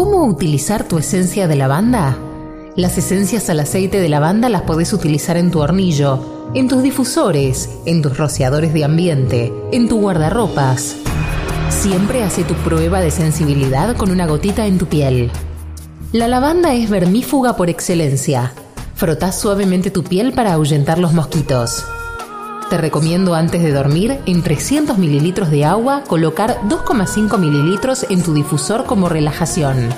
¿Cómo utilizar tu esencia de lavanda? Las esencias al aceite de lavanda las podés utilizar en tu hornillo, en tus difusores, en tus rociadores de ambiente, en tu guardarropas. Siempre hace tu prueba de sensibilidad con una gotita en tu piel. La lavanda es vermífuga por excelencia. Frotás suavemente tu piel para ahuyentar los mosquitos. Te recomiendo antes de dormir, en 300 mililitros de agua, colocar 2,5 mililitros en tu difusor como relajación.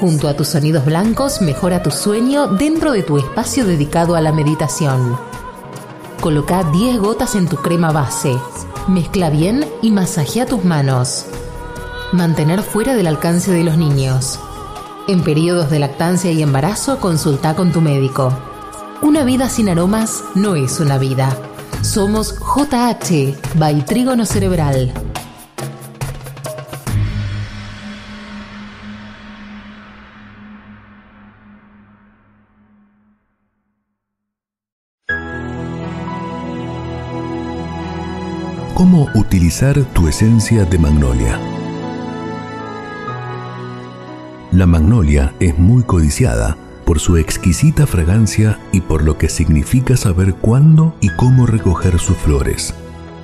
Junto a tus sonidos blancos, mejora tu sueño dentro de tu espacio dedicado a la meditación. Coloca 10 gotas en tu crema base. Mezcla bien y masajea tus manos. Mantener fuera del alcance de los niños. En periodos de lactancia y embarazo, consulta con tu médico. Una vida sin aromas no es una vida. Somos JH by Trígono Cerebral. ¿Cómo utilizar tu esencia de magnolia? La magnolia es muy codiciada por su exquisita fragancia y por lo que significa saber cuándo y cómo recoger sus flores.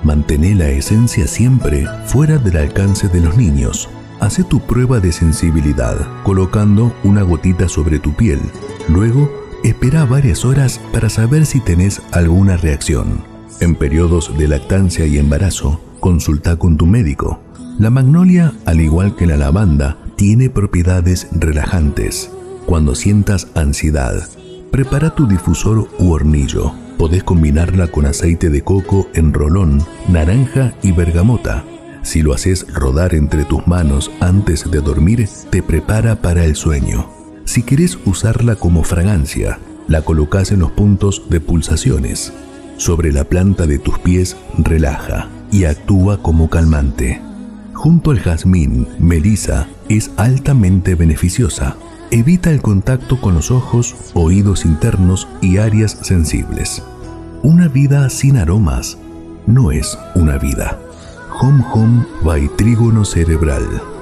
Mantén la esencia siempre fuera del alcance de los niños. Hace tu prueba de sensibilidad colocando una gotita sobre tu piel. Luego, espera varias horas para saber si tenés alguna reacción. En periodos de lactancia y embarazo, consulta con tu médico. La magnolia, al igual que la lavanda, tiene propiedades relajantes cuando sientas ansiedad, prepara tu difusor u hornillo. Podés combinarla con aceite de coco en rolón, naranja y bergamota. Si lo haces rodar entre tus manos antes de dormir, te prepara para el sueño. Si querés usarla como fragancia, la colocas en los puntos de pulsaciones. Sobre la planta de tus pies relaja y actúa como calmante. Junto al jazmín, melisa es altamente beneficiosa Evita el contacto con los ojos, oídos internos y áreas sensibles. Una vida sin aromas no es una vida. Home Home by Trígono Cerebral.